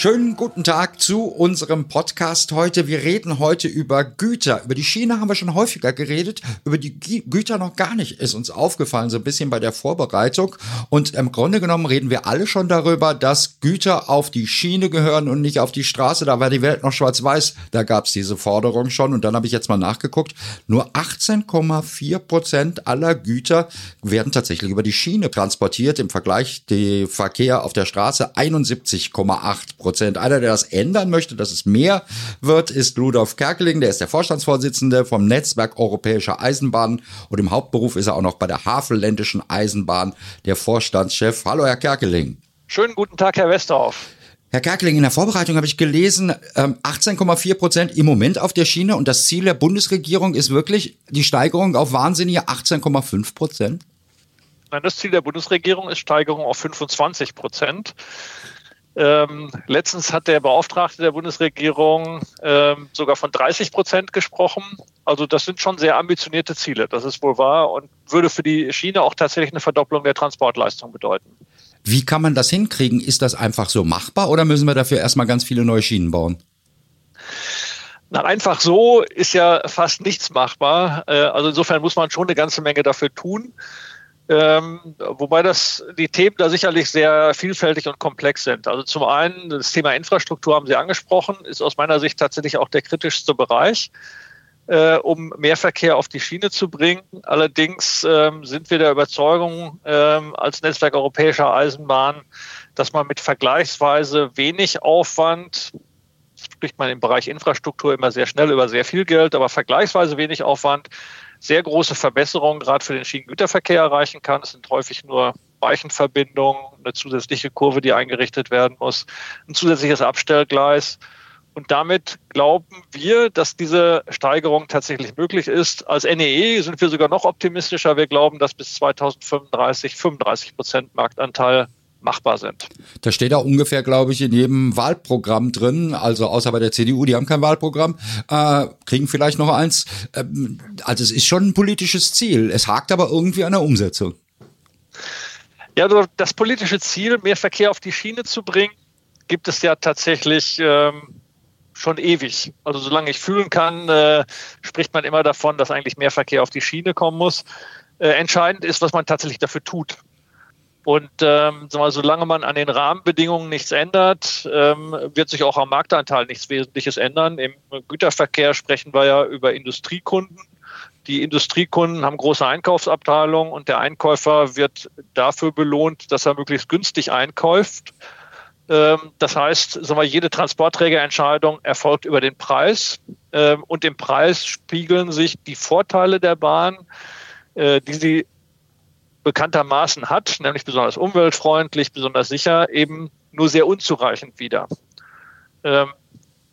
Schönen guten Tag zu unserem Podcast heute. Wir reden heute über Güter. Über die Schiene haben wir schon häufiger geredet. Über die Güter noch gar nicht. Ist uns aufgefallen, so ein bisschen bei der Vorbereitung. Und im Grunde genommen reden wir alle schon darüber, dass Güter auf die Schiene gehören und nicht auf die Straße. Da war die Welt noch schwarz-weiß. Da gab es diese Forderung schon. Und dann habe ich jetzt mal nachgeguckt. Nur 18,4 Prozent aller Güter werden tatsächlich über die Schiene transportiert. Im Vergleich der Verkehr auf der Straße 71,8 Prozent. Prozent. Einer, der das ändern möchte, dass es mehr wird, ist Ludolf Kerkeling. Der ist der Vorstandsvorsitzende vom Netzwerk Europäischer Eisenbahnen und im Hauptberuf ist er auch noch bei der Havelländischen Eisenbahn der Vorstandschef. Hallo, Herr Kerkeling. Schönen guten Tag, Herr Westerhoff. Herr Kerkeling, in der Vorbereitung habe ich gelesen, 18,4 ähm, Prozent im Moment auf der Schiene und das Ziel der Bundesregierung ist wirklich die Steigerung auf wahnsinnige 18,5 Prozent? Nein, das Ziel der Bundesregierung ist Steigerung auf 25 Prozent. Ähm, letztens hat der Beauftragte der Bundesregierung ähm, sogar von 30 Prozent gesprochen. Also das sind schon sehr ambitionierte Ziele, das ist wohl wahr und würde für die Schiene auch tatsächlich eine Verdopplung der Transportleistung bedeuten. Wie kann man das hinkriegen? Ist das einfach so machbar oder müssen wir dafür erstmal ganz viele neue Schienen bauen? Na, einfach so ist ja fast nichts machbar. Äh, also insofern muss man schon eine ganze Menge dafür tun. Ähm, wobei das die Themen da sicherlich sehr vielfältig und komplex sind. Also zum einen das Thema Infrastruktur haben Sie angesprochen, ist aus meiner Sicht tatsächlich auch der kritischste Bereich, äh, um mehr Verkehr auf die Schiene zu bringen. Allerdings ähm, sind wir der Überzeugung ähm, als Netzwerk europäischer Eisenbahn, dass man mit vergleichsweise wenig Aufwand spricht man im Bereich Infrastruktur immer sehr schnell über sehr viel Geld, aber vergleichsweise wenig Aufwand sehr große Verbesserungen gerade für den Schienengüterverkehr erreichen kann. Es sind häufig nur Weichenverbindungen, eine zusätzliche Kurve, die eingerichtet werden muss, ein zusätzliches Abstellgleis. Und damit glauben wir, dass diese Steigerung tatsächlich möglich ist. Als NEE sind wir sogar noch optimistischer. Wir glauben, dass bis 2035 35 Prozent Marktanteil machbar sind. Da steht auch ungefähr, glaube ich, in jedem Wahlprogramm drin, also außer bei der CDU, die haben kein Wahlprogramm, äh, kriegen vielleicht noch eins. Ähm, also es ist schon ein politisches Ziel. Es hakt aber irgendwie an der Umsetzung. Ja, also das politische Ziel, mehr Verkehr auf die Schiene zu bringen, gibt es ja tatsächlich ähm, schon ewig. Also solange ich fühlen kann, äh, spricht man immer davon, dass eigentlich mehr Verkehr auf die Schiene kommen muss. Äh, entscheidend ist, was man tatsächlich dafür tut. Und ähm, mal, solange man an den Rahmenbedingungen nichts ändert, ähm, wird sich auch am Marktanteil nichts Wesentliches ändern. Im Güterverkehr sprechen wir ja über Industriekunden. Die Industriekunden haben große Einkaufsabteilungen und der Einkäufer wird dafür belohnt, dass er möglichst günstig einkauft. Ähm, das heißt, wir, jede Transportträgerentscheidung erfolgt über den Preis ähm, und im Preis spiegeln sich die Vorteile der Bahn, äh, die sie bekanntermaßen hat, nämlich besonders umweltfreundlich, besonders sicher, eben nur sehr unzureichend wieder. Ähm,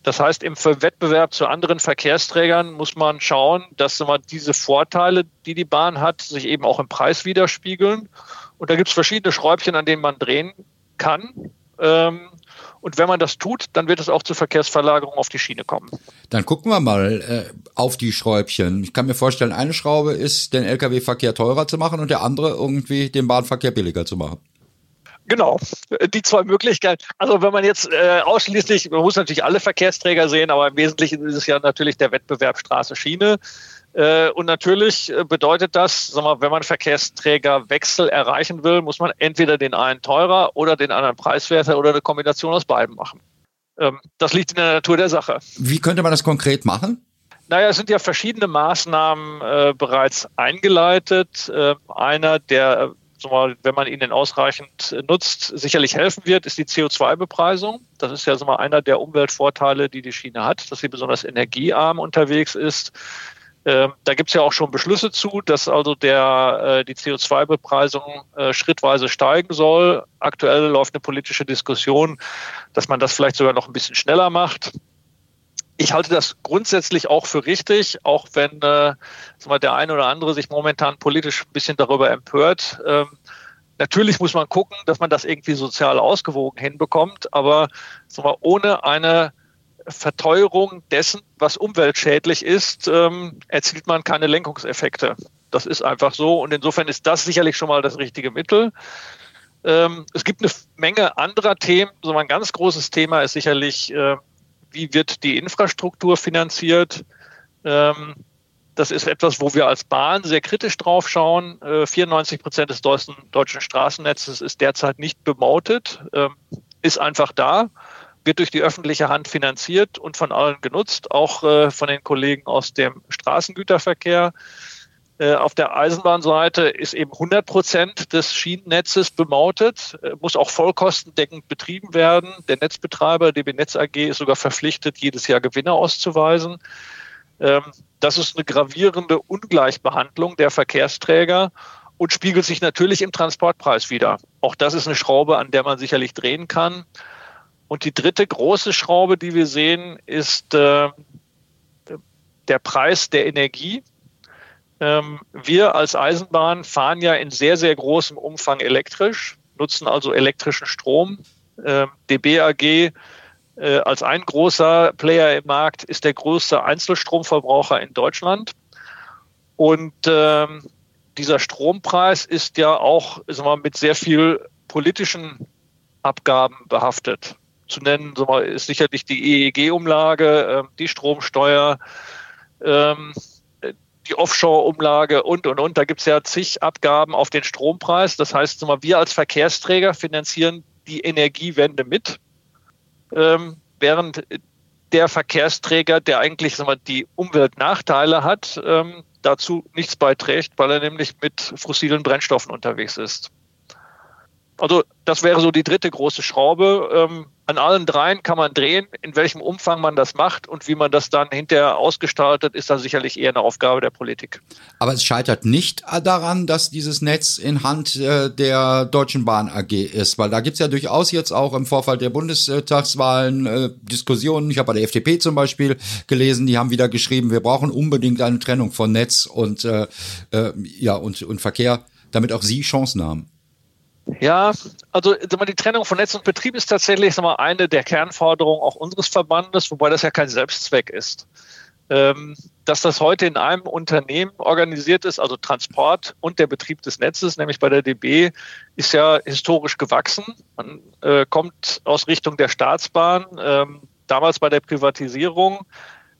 das heißt, im Wettbewerb zu anderen Verkehrsträgern muss man schauen, dass man diese Vorteile, die die Bahn hat, sich eben auch im Preis widerspiegeln. Und da gibt es verschiedene Schräubchen, an denen man drehen kann. Ähm, und wenn man das tut, dann wird es auch zur Verkehrsverlagerung auf die Schiene kommen. Dann gucken wir mal äh, auf die Schräubchen. Ich kann mir vorstellen, eine Schraube ist, den Lkw-Verkehr teurer zu machen und der andere irgendwie den Bahnverkehr billiger zu machen. Genau, die zwei Möglichkeiten. Also wenn man jetzt äh, ausschließlich, man muss natürlich alle Verkehrsträger sehen, aber im Wesentlichen ist es ja natürlich der Wettbewerb Straße-Schiene. Äh, und natürlich äh, bedeutet das, sag mal, wenn man Verkehrsträgerwechsel erreichen will, muss man entweder den einen teurer oder den anderen preiswerter oder eine Kombination aus beiden machen. Ähm, das liegt in der Natur der Sache. Wie könnte man das konkret machen? Naja, es sind ja verschiedene Maßnahmen äh, bereits eingeleitet. Äh, einer, der, mal, wenn man ihn denn ausreichend nutzt, sicherlich helfen wird, ist die CO2-Bepreisung. Das ist ja so mal einer der Umweltvorteile, die die Schiene hat, dass sie besonders energiearm unterwegs ist. Ähm, da gibt es ja auch schon Beschlüsse zu, dass also der, äh, die CO2-Bepreisung äh, schrittweise steigen soll. Aktuell läuft eine politische Diskussion, dass man das vielleicht sogar noch ein bisschen schneller macht. Ich halte das grundsätzlich auch für richtig, auch wenn äh, mal, der eine oder andere sich momentan politisch ein bisschen darüber empört. Ähm, Natürlich muss man gucken, dass man das irgendwie sozial ausgewogen hinbekommt, aber wir, ohne eine Verteuerung dessen, was umweltschädlich ist, ähm, erzielt man keine Lenkungseffekte. Das ist einfach so und insofern ist das sicherlich schon mal das richtige Mittel. Ähm, es gibt eine Menge anderer Themen. So ein ganz großes Thema ist sicherlich, äh, wie wird die Infrastruktur finanziert? Ähm, das ist etwas, wo wir als Bahn sehr kritisch drauf schauen. Äh, 94 Prozent des deutschen, deutschen Straßennetzes ist derzeit nicht bemautet, äh, ist einfach da, wird durch die öffentliche Hand finanziert und von allen genutzt, auch äh, von den Kollegen aus dem Straßengüterverkehr. Äh, auf der Eisenbahnseite ist eben 100 Prozent des Schienennetzes bemautet, äh, muss auch vollkostendeckend betrieben werden. Der Netzbetreiber, DB Netz AG, ist sogar verpflichtet, jedes Jahr Gewinne auszuweisen. Ähm, das ist eine gravierende Ungleichbehandlung der Verkehrsträger und spiegelt sich natürlich im Transportpreis wieder. Auch das ist eine Schraube, an der man sicherlich drehen kann. Und die dritte große Schraube, die wir sehen, ist äh, der Preis der Energie. Ähm, wir als Eisenbahn fahren ja in sehr, sehr großem Umfang elektrisch, nutzen also elektrischen Strom. Ähm, DB AG äh, als ein großer Player im Markt ist der größte Einzelstromverbraucher in Deutschland. Und ähm, dieser Strompreis ist ja auch sagen wir, mit sehr viel politischen Abgaben behaftet. Zu nennen ist sicherlich die EEG-Umlage, äh, die Stromsteuer, ähm, die Offshore-Umlage und, und, und. Da gibt es ja zig Abgaben auf den Strompreis. Das heißt, wir, als Verkehrsträger finanzieren die Energiewende mit ähm, während der Verkehrsträger, der eigentlich die Umweltnachteile hat, ähm, dazu nichts beiträgt, weil er nämlich mit fossilen Brennstoffen unterwegs ist. Also das wäre so die dritte große Schraube. Ähm, an allen dreien kann man drehen. In welchem Umfang man das macht und wie man das dann hinterher ausgestaltet, ist dann sicherlich eher eine Aufgabe der Politik. Aber es scheitert nicht daran, dass dieses Netz in Hand äh, der Deutschen Bahn AG ist, weil da gibt's ja durchaus jetzt auch im Vorfall der Bundestagswahlen äh, Diskussionen. Ich habe bei der FDP zum Beispiel gelesen, die haben wieder geschrieben, wir brauchen unbedingt eine Trennung von Netz und äh, äh, ja und, und Verkehr, damit auch Sie Chancen haben. Ja, also die Trennung von Netz und Betrieb ist tatsächlich eine der Kernforderungen auch unseres Verbandes, wobei das ja kein Selbstzweck ist. Ähm, dass das heute in einem Unternehmen organisiert ist, also Transport und der Betrieb des Netzes, nämlich bei der DB, ist ja historisch gewachsen. Man äh, kommt aus Richtung der Staatsbahn. Ähm, damals bei der Privatisierung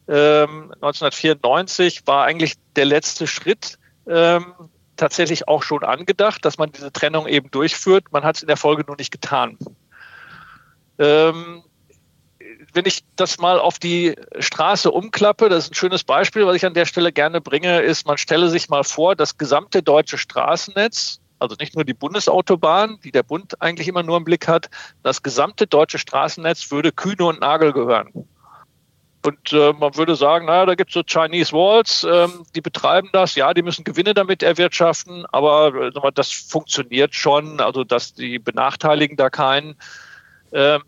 ähm, 1994 war eigentlich der letzte Schritt ähm, tatsächlich auch schon angedacht, dass man diese Trennung eben durchführt. Man hat es in der Folge nur nicht getan. Ähm, wenn ich das mal auf die Straße umklappe, das ist ein schönes Beispiel, was ich an der Stelle gerne bringe, ist, man stelle sich mal vor, das gesamte deutsche Straßennetz, also nicht nur die Bundesautobahn, die der Bund eigentlich immer nur im Blick hat, das gesamte deutsche Straßennetz würde Kühne und Nagel gehören. Und äh, man würde sagen, naja, da gibt es so Chinese Walls, ähm, die betreiben das, ja, die müssen Gewinne damit erwirtschaften, aber äh, das funktioniert schon, also dass die benachteiligen da keinen. Ähm,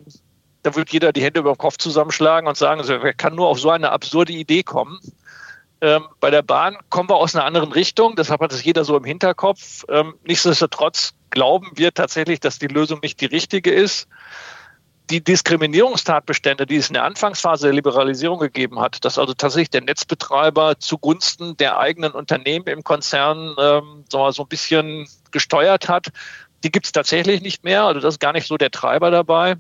da wird jeder die Hände über den Kopf zusammenschlagen und sagen, wer kann nur auf so eine absurde Idee kommen? Ähm, bei der Bahn kommen wir aus einer anderen Richtung, deshalb hat es jeder so im Hinterkopf. Ähm, nichtsdestotrotz glauben wir tatsächlich, dass die Lösung nicht die richtige ist die Diskriminierungstatbestände, die es in der Anfangsphase der Liberalisierung gegeben hat, dass also tatsächlich der Netzbetreiber zugunsten der eigenen Unternehmen im Konzern ähm, so, ein bisschen gesteuert hat, die gibt es tatsächlich nicht mehr. Also das ist gar nicht so der Treiber dabei.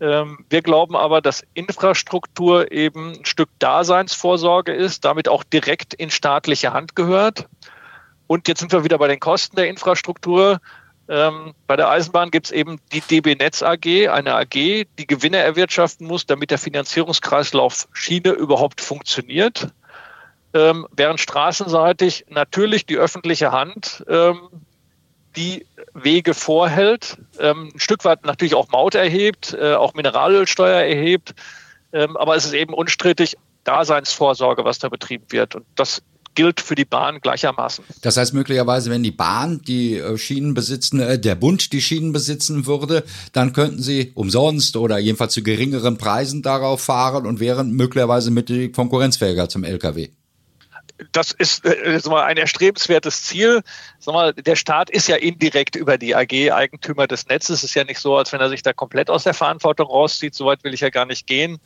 Ähm, wir glauben aber, dass Infrastruktur eben ein Stück Daseinsvorsorge ist, damit auch direkt in staatliche Hand gehört. Und jetzt sind wir wieder bei den Kosten der Infrastruktur. Ähm, bei der Eisenbahn gibt es eben die DB Netz AG, eine AG, die Gewinne erwirtschaften muss, damit der Finanzierungskreislauf Schiene überhaupt funktioniert. Ähm, während straßenseitig natürlich die öffentliche Hand ähm, die Wege vorhält, ähm, ein Stück weit natürlich auch Maut erhebt, äh, auch Mineralölsteuer erhebt, ähm, aber es ist eben unstrittig Daseinsvorsorge, was da betrieben wird. Und das gilt für die Bahn gleichermaßen. Das heißt möglicherweise, wenn die Bahn die äh, Schienen besitzen, äh, der Bund die Schienen besitzen würde, dann könnten sie umsonst oder jedenfalls zu geringeren Preisen darauf fahren und wären möglicherweise mit konkurrenzfähiger zum LKW. das ist äh, mal, ein erstrebenswertes Ziel. Sag mal, der Staat ist ja indirekt über die AG Eigentümer des Netzes. Es ist ja nicht so, als wenn er sich da komplett aus der Verantwortung rauszieht. Soweit will ich ja gar nicht gehen.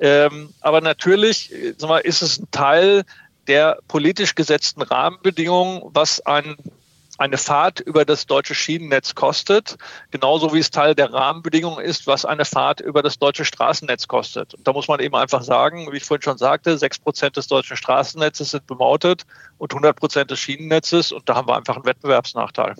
Ähm, aber natürlich äh, sag mal, ist es ein Teil der politisch gesetzten Rahmenbedingungen, was ein eine Fahrt über das deutsche Schienennetz kostet, genauso wie es Teil der Rahmenbedingungen ist, was eine Fahrt über das deutsche Straßennetz kostet. Und da muss man eben einfach sagen, wie ich vorhin schon sagte, sechs Prozent des deutschen Straßennetzes sind bemautet und 100 Prozent des Schienennetzes und da haben wir einfach einen Wettbewerbsnachteil.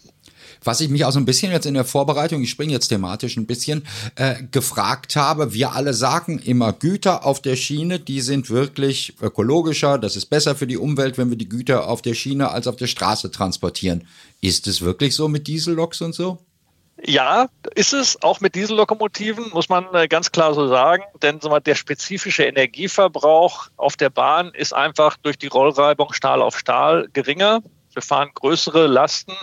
Was ich mich auch so ein bisschen jetzt in der Vorbereitung, ich springe jetzt thematisch ein bisschen, äh, gefragt habe, wir alle sagen immer, Güter auf der Schiene, die sind wirklich ökologischer, das ist besser für die Umwelt, wenn wir die Güter auf der Schiene als auf der Straße transportieren. Ist es wirklich so mit Dieselloks und so? Ja, ist es auch mit Diesellokomotiven, muss man äh, ganz klar so sagen. Denn der spezifische Energieverbrauch auf der Bahn ist einfach durch die Rollreibung Stahl auf Stahl geringer. Wir fahren größere Lasten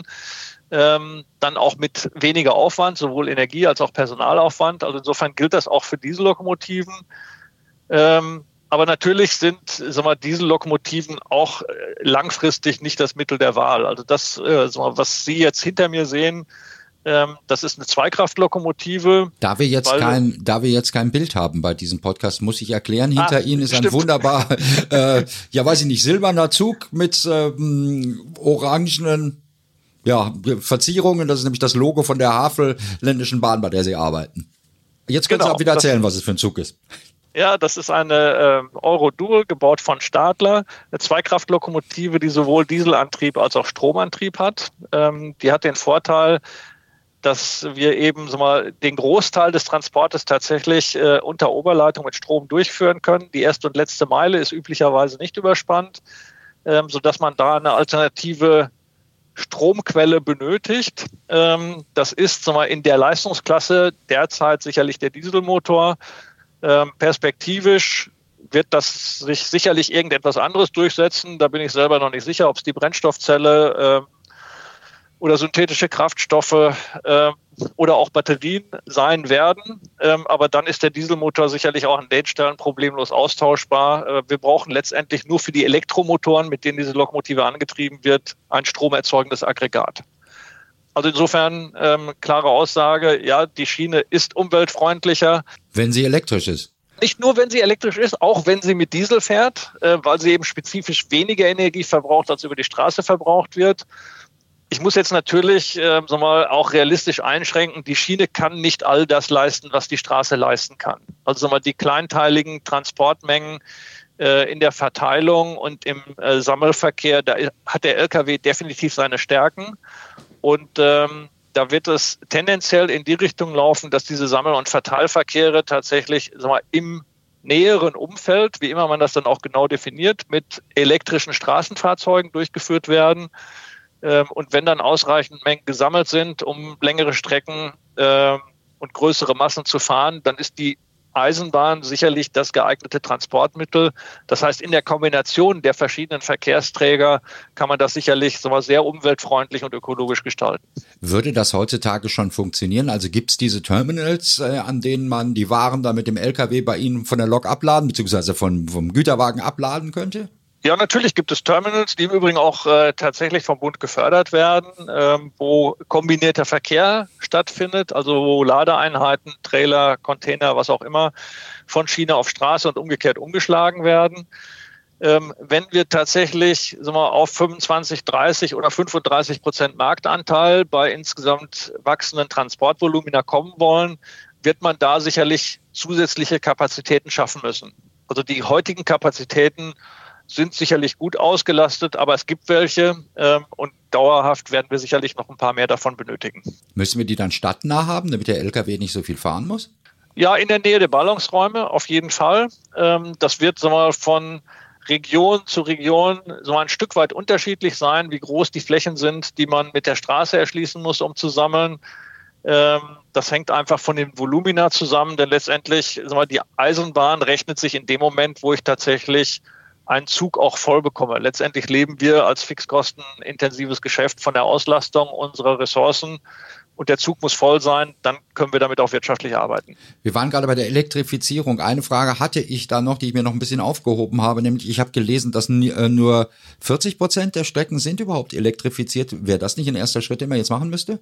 ähm, dann auch mit weniger Aufwand, sowohl Energie als auch Personalaufwand. Also insofern gilt das auch für Diesellokomotiven. Ähm, aber natürlich sind sag mal, Diesellokomotiven auch äh, langfristig nicht das Mittel der Wahl. Also das, äh, mal, was Sie jetzt hinter mir sehen, ähm, das ist eine Zweikraftlokomotive. Da wir jetzt kein, da wir jetzt kein Bild haben bei diesem Podcast, muss ich erklären. Hinter ah, Ihnen ist stimmt. ein wunderbar, äh, ja weiß ich nicht, silberner Zug mit ähm, orangenen ja, Verzierungen. Das ist nämlich das Logo von der Havelländischen Bahn, bei der Sie arbeiten. Jetzt können genau, Sie auch wieder erzählen, was es für ein Zug ist. Ja, das ist eine äh, Euro-Dual, gebaut von Stadler, eine Zweikraftlokomotive, die sowohl Dieselantrieb als auch Stromantrieb hat. Ähm, die hat den Vorteil, dass wir eben so mal den Großteil des Transportes tatsächlich äh, unter Oberleitung mit Strom durchführen können. Die erste und letzte Meile ist üblicherweise nicht überspannt, ähm, sodass man da eine alternative Stromquelle benötigt. Ähm, das ist mal, in der Leistungsklasse derzeit sicherlich der Dieselmotor. Ähm, perspektivisch wird das sich sicherlich irgendetwas anderes durchsetzen. Da bin ich selber noch nicht sicher, ob es die Brennstoffzelle äh, oder synthetische Kraftstoffe äh, oder auch Batterien sein werden. Ähm, aber dann ist der Dieselmotor sicherlich auch an den Stellen problemlos austauschbar. Äh, wir brauchen letztendlich nur für die Elektromotoren, mit denen diese Lokomotive angetrieben wird, ein stromerzeugendes Aggregat. Also insofern ähm, klare Aussage, ja, die Schiene ist umweltfreundlicher. Wenn sie elektrisch ist. Nicht nur, wenn sie elektrisch ist, auch wenn sie mit Diesel fährt, äh, weil sie eben spezifisch weniger Energie verbraucht, als über die Straße verbraucht wird. Ich muss jetzt natürlich äh, so mal auch realistisch einschränken. Die Schiene kann nicht all das leisten, was die Straße leisten kann. Also so mal die kleinteiligen Transportmengen äh, in der Verteilung und im äh, Sammelverkehr, da hat der LKW definitiv seine Stärken. Und ähm, da wird es tendenziell in die Richtung laufen, dass diese Sammel- und Verteilverkehre tatsächlich sag mal, im näheren Umfeld, wie immer man das dann auch genau definiert, mit elektrischen Straßenfahrzeugen durchgeführt werden. Ähm, und wenn dann ausreichend Mengen gesammelt sind, um längere Strecken ähm, und größere Massen zu fahren, dann ist die Eisenbahn sicherlich das geeignete Transportmittel. Das heißt, in der Kombination der verschiedenen Verkehrsträger kann man das sicherlich sehr umweltfreundlich und ökologisch gestalten. Würde das heutzutage schon funktionieren? Also gibt es diese Terminals, äh, an denen man die Waren dann mit dem LKW bei Ihnen von der Lok abladen, von, vom Güterwagen abladen könnte? Ja, natürlich gibt es Terminals, die im Übrigen auch äh, tatsächlich vom Bund gefördert werden, ähm, wo kombinierter Verkehr stattfindet, also wo Ladeeinheiten, Trailer, Container, was auch immer, von Schiene auf Straße und umgekehrt umgeschlagen werden. Ähm, wenn wir tatsächlich sagen wir, auf 25, 30 oder 35 Prozent Marktanteil bei insgesamt wachsenden Transportvolumina kommen wollen, wird man da sicherlich zusätzliche Kapazitäten schaffen müssen. Also die heutigen Kapazitäten sind sicherlich gut ausgelastet, aber es gibt welche ähm, und dauerhaft werden wir sicherlich noch ein paar mehr davon benötigen. Müssen wir die dann stadtnah haben, damit der LKW nicht so viel fahren muss? Ja, in der Nähe der Ballungsräume auf jeden Fall. Ähm, das wird sagen wir mal, von Region zu Region so ein Stück weit unterschiedlich sein, wie groß die Flächen sind, die man mit der Straße erschließen muss, um zu sammeln. Ähm, das hängt einfach von den Volumina zusammen, denn letztendlich, die Eisenbahn rechnet sich in dem Moment, wo ich tatsächlich einen Zug auch voll bekomme. Letztendlich leben wir als fixkostenintensives Geschäft von der Auslastung unserer Ressourcen. und der Zug muss voll sein, dann können wir damit auch wirtschaftlich arbeiten. Wir waren gerade bei der Elektrifizierung. Eine Frage hatte ich da noch, die ich mir noch ein bisschen aufgehoben habe, nämlich ich habe gelesen, dass äh, nur 40 Prozent der Strecken sind überhaupt elektrifiziert. Wäre das nicht ein erster Schritt, den man jetzt machen müsste?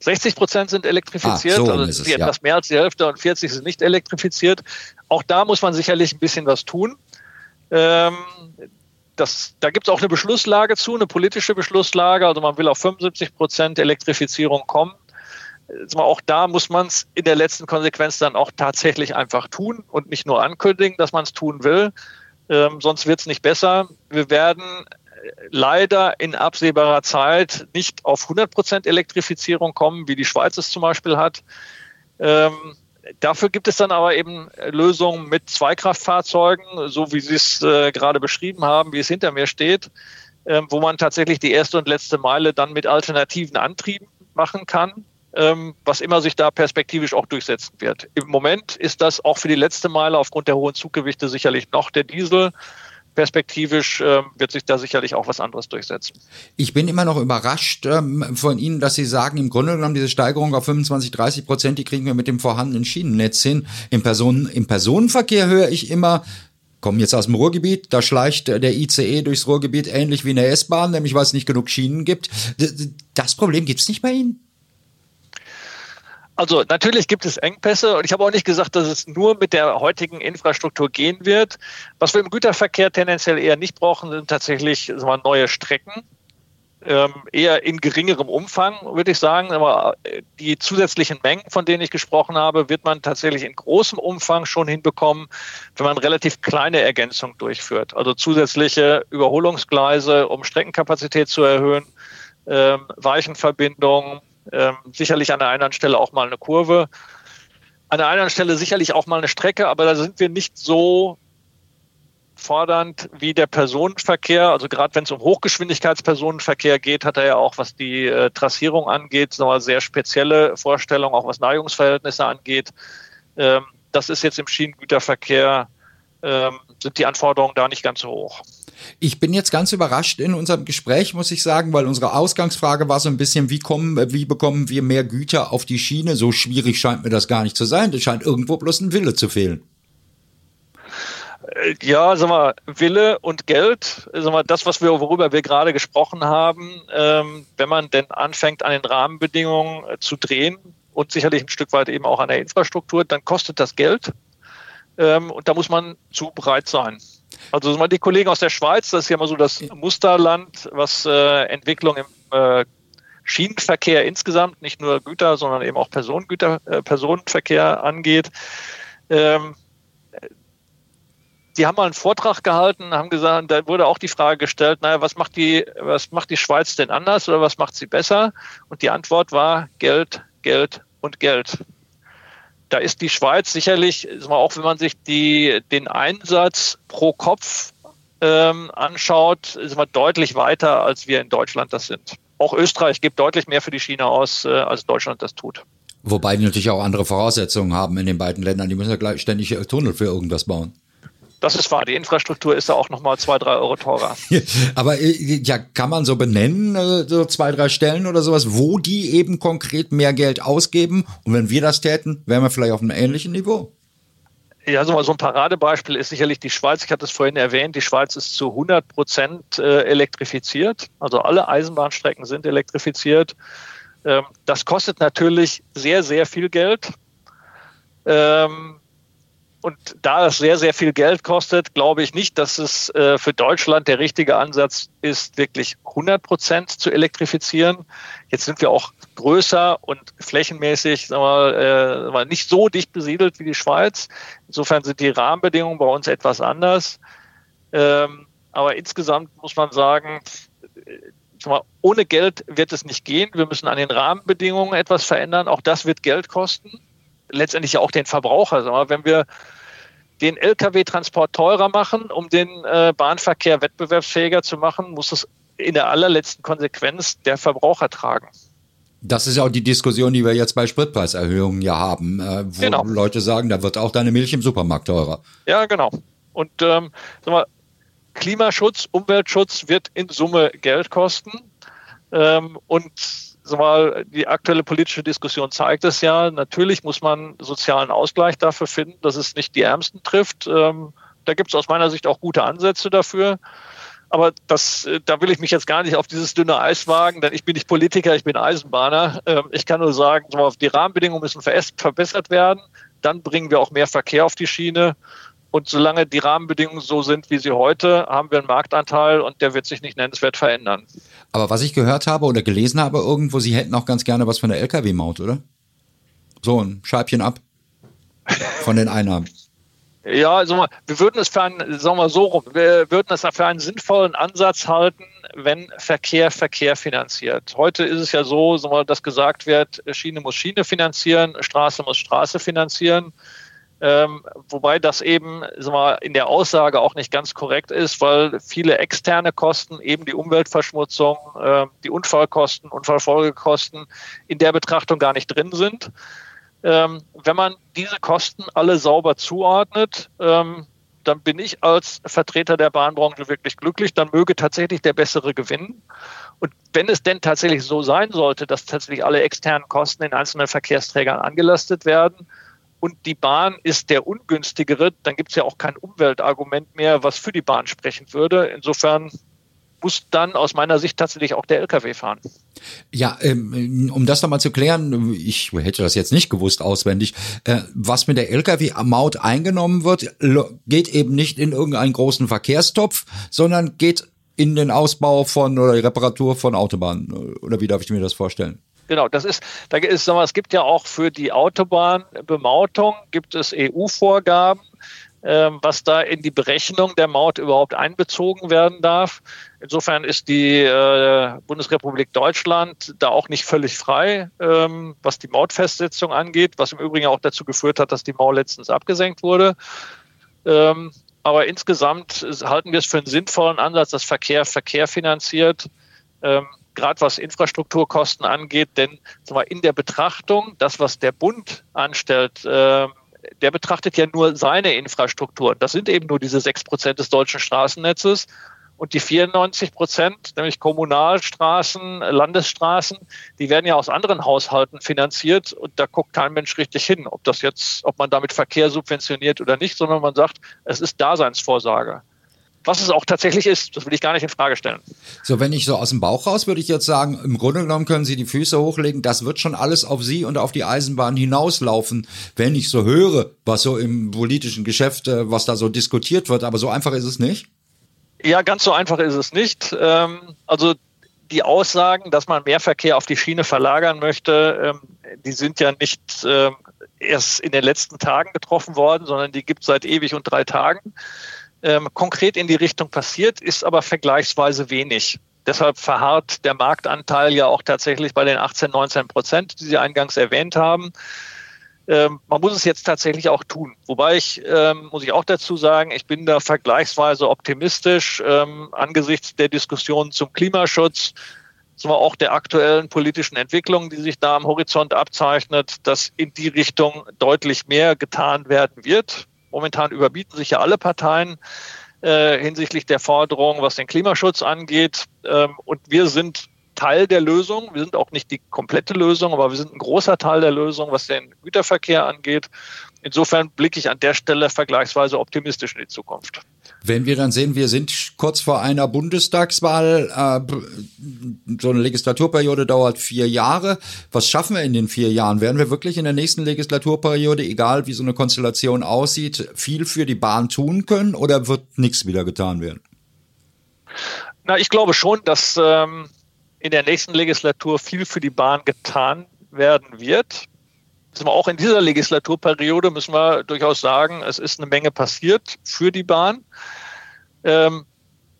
60 Prozent sind elektrifiziert, ah, so also es, etwas ja. mehr als die Hälfte und 40 sind nicht elektrifiziert. Auch da muss man sicherlich ein bisschen was tun. Ähm, das, da gibt es auch eine Beschlusslage zu, eine politische Beschlusslage. Also man will auf 75 Prozent Elektrifizierung kommen. Auch da muss man es in der letzten Konsequenz dann auch tatsächlich einfach tun und nicht nur ankündigen, dass man es tun will. Ähm, sonst wird es nicht besser. Wir werden leider in absehbarer Zeit nicht auf 100 Prozent Elektrifizierung kommen, wie die Schweiz es zum Beispiel hat. Ähm, Dafür gibt es dann aber eben Lösungen mit Zweikraftfahrzeugen, so wie Sie es äh, gerade beschrieben haben, wie es hinter mir steht, äh, wo man tatsächlich die erste und letzte Meile dann mit alternativen Antrieben machen kann, ähm, was immer sich da perspektivisch auch durchsetzen wird. Im Moment ist das auch für die letzte Meile aufgrund der hohen Zuggewichte sicherlich noch der Diesel perspektivisch äh, wird sich da sicherlich auch was anderes durchsetzen. Ich bin immer noch überrascht ähm, von Ihnen, dass Sie sagen, im Grunde genommen diese Steigerung auf 25, 30 Prozent, die kriegen wir mit dem vorhandenen Schienennetz hin. Im, Personen, im Personenverkehr höre ich immer, kommen jetzt aus dem Ruhrgebiet, da schleicht der ICE durchs Ruhrgebiet ähnlich wie eine S-Bahn, nämlich weil es nicht genug Schienen gibt. Das Problem gibt es nicht bei Ihnen? Also natürlich gibt es Engpässe und ich habe auch nicht gesagt, dass es nur mit der heutigen Infrastruktur gehen wird. Was wir im Güterverkehr tendenziell eher nicht brauchen, sind tatsächlich wir, neue Strecken. Ähm, eher in geringerem Umfang, würde ich sagen. Aber äh, die zusätzlichen Mengen, von denen ich gesprochen habe, wird man tatsächlich in großem Umfang schon hinbekommen, wenn man relativ kleine Ergänzungen durchführt. Also zusätzliche Überholungsgleise, um Streckenkapazität zu erhöhen, ähm, Weichenverbindungen, ähm, sicherlich an der einen Stelle auch mal eine Kurve. An der anderen Stelle sicherlich auch mal eine Strecke, aber da sind wir nicht so fordernd wie der Personenverkehr. Also gerade wenn es um Hochgeschwindigkeitspersonenverkehr geht, hat er ja auch, was die äh, Trassierung angeht, nochmal sehr spezielle Vorstellungen, auch was Neigungsverhältnisse angeht. Ähm, das ist jetzt im Schienengüterverkehr, ähm, sind die Anforderungen da nicht ganz so hoch. Ich bin jetzt ganz überrascht in unserem Gespräch, muss ich sagen, weil unsere Ausgangsfrage war so ein bisschen, wie kommen, wie bekommen wir mehr Güter auf die Schiene? So schwierig scheint mir das gar nicht zu sein. Es scheint irgendwo bloß ein Wille zu fehlen. Äh, ja, sag mal, Wille und Geld, sag mal, das, was wir, worüber wir gerade gesprochen haben, ähm, wenn man denn anfängt, an den Rahmenbedingungen äh, zu drehen und sicherlich ein Stück weit eben auch an der Infrastruktur, dann kostet das Geld. Ähm, und da muss man zu bereit sein. Also die Kollegen aus der Schweiz, das ist ja mal so das Musterland, was äh, Entwicklung im äh, Schienenverkehr insgesamt, nicht nur Güter, sondern eben auch Personengüter, äh, Personenverkehr angeht. Ähm, die haben mal einen Vortrag gehalten, haben gesagt, da wurde auch die Frage gestellt, naja, was macht die, was macht die Schweiz denn anders oder was macht sie besser? Und die Antwort war Geld, Geld und Geld da ist die Schweiz sicherlich, auch wenn man sich die, den Einsatz pro Kopf ähm, anschaut, ist man deutlich weiter, als wir in Deutschland das sind. Auch Österreich gibt deutlich mehr für die Schiene aus, äh, als Deutschland das tut. Wobei die natürlich auch andere Voraussetzungen haben in den beiden Ländern. Die müssen ja gleich ständig Tunnel für irgendwas bauen. Das ist wahr. Die Infrastruktur ist ja auch nochmal zwei, drei Euro teurer. Aber äh, ja, kann man so benennen, äh, so zwei, drei Stellen oder sowas, wo die eben konkret mehr Geld ausgeben? Und wenn wir das täten, wären wir vielleicht auf einem ähnlichen Niveau. Ja, so, so ein Paradebeispiel ist sicherlich die Schweiz. Ich hatte es vorhin erwähnt, die Schweiz ist zu 100 Prozent äh, elektrifiziert. Also alle Eisenbahnstrecken sind elektrifiziert. Ähm, das kostet natürlich sehr, sehr viel Geld. Ähm, und da es sehr, sehr viel Geld kostet, glaube ich nicht, dass es äh, für Deutschland der richtige Ansatz ist, wirklich 100 Prozent zu elektrifizieren. Jetzt sind wir auch größer und flächenmäßig sagen wir, äh, nicht so dicht besiedelt wie die Schweiz. Insofern sind die Rahmenbedingungen bei uns etwas anders. Ähm, aber insgesamt muss man sagen, mal, ohne Geld wird es nicht gehen. Wir müssen an den Rahmenbedingungen etwas verändern. Auch das wird Geld kosten letztendlich auch den Verbraucher. Wir, wenn wir den Lkw-Transport teurer machen, um den äh, Bahnverkehr wettbewerbsfähiger zu machen, muss es in der allerletzten Konsequenz der Verbraucher tragen. Das ist ja auch die Diskussion, die wir jetzt bei Spritpreiserhöhungen ja haben, äh, wo genau. Leute sagen, da wird auch deine Milch im Supermarkt teurer. Ja, genau. Und ähm, sag mal, Klimaschutz, Umweltschutz wird in Summe Geld kosten. Ähm, und mal, die aktuelle politische Diskussion zeigt es ja. Natürlich muss man sozialen Ausgleich dafür finden, dass es nicht die Ärmsten trifft. Ähm, da gibt es aus meiner Sicht auch gute Ansätze dafür. Aber das, äh, da will ich mich jetzt gar nicht auf dieses dünne Eis wagen, denn ich bin nicht Politiker, ich bin Eisenbahner. Ähm, ich kann nur sagen, die Rahmenbedingungen müssen verbessert werden. Dann bringen wir auch mehr Verkehr auf die Schiene. Und solange die Rahmenbedingungen so sind, wie sie heute, haben wir einen Marktanteil und der wird sich nicht nennenswert verändern. Aber was ich gehört habe oder gelesen habe irgendwo, Sie hätten auch ganz gerne was von der Lkw-Maut, oder? So ein Scheibchen ab von den Einnahmen. Ja, also wir würden es für einen, sagen wir so rum, wir würden es für einen sinnvollen Ansatz halten, wenn Verkehr Verkehr finanziert. Heute ist es ja so, dass gesagt wird, Schiene muss Schiene finanzieren, Straße muss Straße finanzieren. Ähm, wobei das eben sagen in der Aussage auch nicht ganz korrekt ist, weil viele externe Kosten, eben die Umweltverschmutzung, äh, die Unfallkosten, Unfallfolgekosten in der Betrachtung gar nicht drin sind. Ähm, wenn man diese Kosten alle sauber zuordnet, ähm, dann bin ich als Vertreter der Bahnbranche wirklich glücklich. Dann möge tatsächlich der bessere gewinnen. Und wenn es denn tatsächlich so sein sollte, dass tatsächlich alle externen Kosten in einzelnen Verkehrsträgern angelastet werden und die Bahn ist der ungünstigere, dann gibt es ja auch kein Umweltargument mehr, was für die Bahn sprechen würde. Insofern muss dann aus meiner Sicht tatsächlich auch der Lkw fahren. Ja, ähm, um das nochmal zu klären, ich hätte das jetzt nicht gewusst auswendig, äh, was mit der Lkw-Maut eingenommen wird, geht eben nicht in irgendeinen großen Verkehrstopf, sondern geht in den Ausbau von oder die Reparatur von Autobahnen. Oder wie darf ich mir das vorstellen? Genau, das ist, da ist, sag mal, es gibt ja auch für die Autobahnbemautung gibt es EU-Vorgaben, ähm, was da in die Berechnung der Maut überhaupt einbezogen werden darf. Insofern ist die äh, Bundesrepublik Deutschland da auch nicht völlig frei, ähm, was die Mautfestsetzung angeht, was im Übrigen auch dazu geführt hat, dass die Maut letztens abgesenkt wurde. Ähm, aber insgesamt halten wir es für einen sinnvollen Ansatz, dass Verkehr Verkehr finanziert, ähm, gerade was Infrastrukturkosten angeht. Denn mal, in der Betrachtung, das, was der Bund anstellt, äh, der betrachtet ja nur seine Infrastruktur. Das sind eben nur diese sechs Prozent des deutschen Straßennetzes. Und die 94 Prozent, nämlich Kommunalstraßen, Landesstraßen, die werden ja aus anderen Haushalten finanziert und da guckt kein Mensch richtig hin, ob das jetzt, ob man damit Verkehr subventioniert oder nicht, sondern man sagt, es ist Daseinsvorsorge. Was es auch tatsächlich ist, das will ich gar nicht in Frage stellen. So, wenn ich so aus dem Bauch raus, würde ich jetzt sagen, im Grunde genommen können Sie die Füße hochlegen, das wird schon alles auf Sie und auf die Eisenbahn hinauslaufen, wenn ich so höre, was so im politischen Geschäft, äh, was da so diskutiert wird. Aber so einfach ist es nicht. Ja, ganz so einfach ist es nicht. Ähm, also die Aussagen, dass man mehr Verkehr auf die Schiene verlagern möchte, ähm, die sind ja nicht ähm, erst in den letzten Tagen getroffen worden, sondern die gibt es seit ewig und drei Tagen ähm, konkret in die Richtung passiert, ist aber vergleichsweise wenig. Deshalb verharrt der Marktanteil ja auch tatsächlich bei den 18, 19 Prozent, die Sie eingangs erwähnt haben. Ähm, man muss es jetzt tatsächlich auch tun. Wobei ich, ähm, muss ich auch dazu sagen, ich bin da vergleichsweise optimistisch ähm, angesichts der Diskussion zum Klimaschutz, sondern auch der aktuellen politischen Entwicklung, die sich da am Horizont abzeichnet, dass in die Richtung deutlich mehr getan werden wird. Momentan überbieten sich ja alle Parteien äh, hinsichtlich der Forderung, was den Klimaschutz angeht. Ähm, und wir sind Teil der Lösung. Wir sind auch nicht die komplette Lösung, aber wir sind ein großer Teil der Lösung, was den Güterverkehr angeht. Insofern blicke ich an der Stelle vergleichsweise optimistisch in die Zukunft. Wenn wir dann sehen, wir sind kurz vor einer Bundestagswahl, äh, so eine Legislaturperiode dauert vier Jahre. Was schaffen wir in den vier Jahren? Werden wir wirklich in der nächsten Legislaturperiode, egal wie so eine Konstellation aussieht, viel für die Bahn tun können oder wird nichts wieder getan werden? Na, ich glaube schon, dass ähm, in der nächsten Legislatur viel für die Bahn getan werden wird wir auch in dieser Legislaturperiode müssen wir durchaus sagen, es ist eine Menge passiert für die Bahn. Ähm,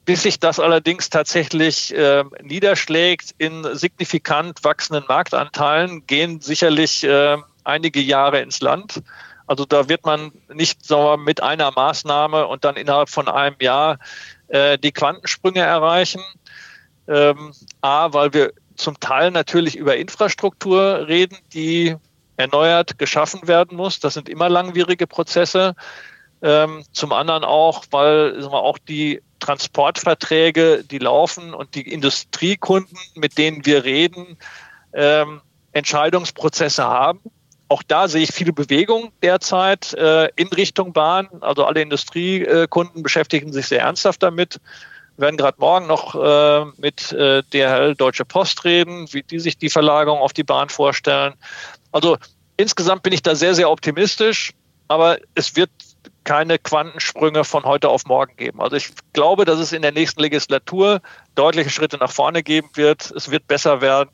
bis sich das allerdings tatsächlich äh, niederschlägt in signifikant wachsenden Marktanteilen, gehen sicherlich äh, einige Jahre ins Land. Also da wird man nicht so mit einer Maßnahme und dann innerhalb von einem Jahr äh, die Quantensprünge erreichen. Ähm, A, weil wir zum Teil natürlich über Infrastruktur reden, die erneuert geschaffen werden muss. Das sind immer langwierige Prozesse. Ähm, zum anderen auch, weil wir, auch die Transportverträge, die laufen und die Industriekunden, mit denen wir reden, ähm, Entscheidungsprozesse haben. Auch da sehe ich viele Bewegung derzeit äh, in Richtung Bahn. Also alle Industriekunden beschäftigen sich sehr ernsthaft damit. Wir werden gerade morgen noch äh, mit äh, DHL Deutsche Post reden, wie die sich die Verlagerung auf die Bahn vorstellen. Also insgesamt bin ich da sehr, sehr optimistisch, aber es wird keine Quantensprünge von heute auf morgen geben. Also ich glaube, dass es in der nächsten Legislatur deutliche Schritte nach vorne geben wird. Es wird besser werden.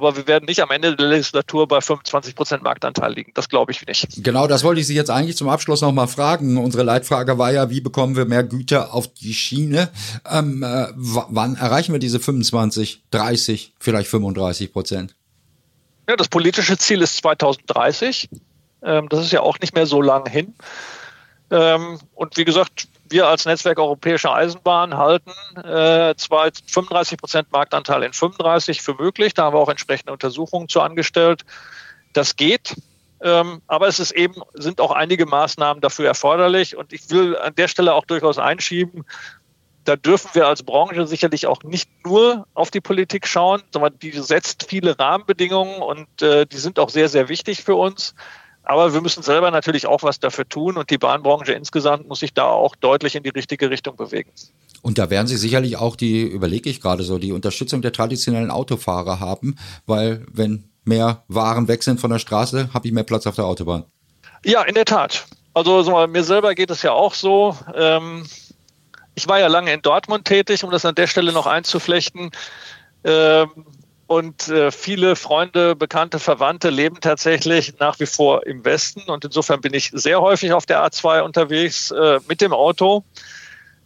Aber wir werden nicht am Ende der Legislatur bei 25 Prozent Marktanteil liegen. Das glaube ich nicht. Genau, das wollte ich Sie jetzt eigentlich zum Abschluss noch mal fragen. Unsere Leitfrage war ja, wie bekommen wir mehr Güter auf die Schiene? Ähm, äh, wann erreichen wir diese 25, 30, vielleicht 35 Prozent? Ja, das politische Ziel ist 2030. Ähm, das ist ja auch nicht mehr so lange hin. Ähm, und wie gesagt, wir als Netzwerk Europäische Eisenbahn halten äh, zwar 35 Prozent Marktanteil in 35 für möglich. Da haben wir auch entsprechende Untersuchungen zu angestellt. Das geht. Ähm, aber es ist eben, sind auch einige Maßnahmen dafür erforderlich. Und ich will an der Stelle auch durchaus einschieben, da dürfen wir als Branche sicherlich auch nicht nur auf die Politik schauen, sondern die setzt viele Rahmenbedingungen und äh, die sind auch sehr, sehr wichtig für uns. Aber wir müssen selber natürlich auch was dafür tun und die Bahnbranche insgesamt muss sich da auch deutlich in die richtige Richtung bewegen. Und da werden Sie sicherlich auch die, überlege ich gerade so, die Unterstützung der traditionellen Autofahrer haben, weil wenn mehr Waren weg sind von der Straße, habe ich mehr Platz auf der Autobahn. Ja, in der Tat. Also so, mir selber geht es ja auch so. Ähm, ich war ja lange in Dortmund tätig, um das an der Stelle noch einzuflechten. Ähm, und äh, viele Freunde, Bekannte, Verwandte leben tatsächlich nach wie vor im Westen. Und insofern bin ich sehr häufig auf der A2 unterwegs äh, mit dem Auto.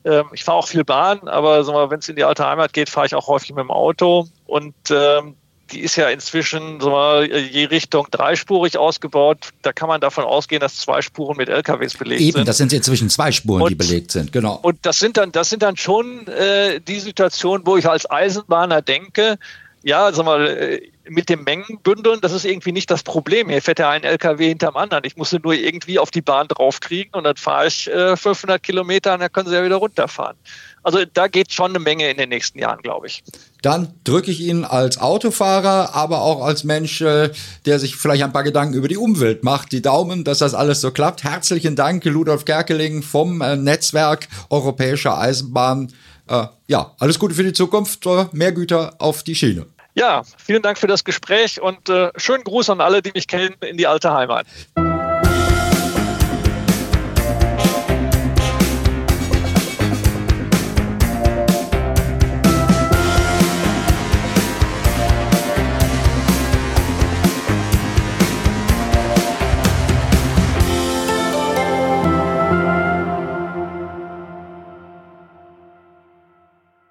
Ähm, ich fahre auch viel Bahn, aber wenn es in die alte Heimat geht, fahre ich auch häufig mit dem Auto. Und ähm, die ist ja inzwischen mal, je Richtung dreispurig ausgebaut. Da kann man davon ausgehen, dass zwei Spuren mit LKWs belegt Eben, sind. Eben, das sind inzwischen zwei Spuren, und, die belegt sind, genau. Und das sind dann, das sind dann schon äh, die Situationen, wo ich als Eisenbahner denke, ja, sag mal, äh, mit dem Mengenbündeln, das ist irgendwie nicht das Problem. Hier fährt ja ein LKW hinterm anderen. Ich muss nur irgendwie auf die Bahn draufkriegen und dann fahre ich äh, 500 Kilometer und dann können sie ja wieder runterfahren. Also da geht schon eine Menge in den nächsten Jahren, glaube ich. Dann drücke ich Ihnen als Autofahrer, aber auch als Mensch, äh, der sich vielleicht ein paar Gedanken über die Umwelt macht, die Daumen, dass das alles so klappt. Herzlichen Dank, Ludolf Kerkeling vom äh, Netzwerk Europäischer Eisenbahn. Äh, ja, alles Gute für die Zukunft, äh, mehr Güter auf die Schiene. Ja, vielen Dank für das Gespräch und äh, schönen Gruß an alle, die mich kennen in die alte Heimat.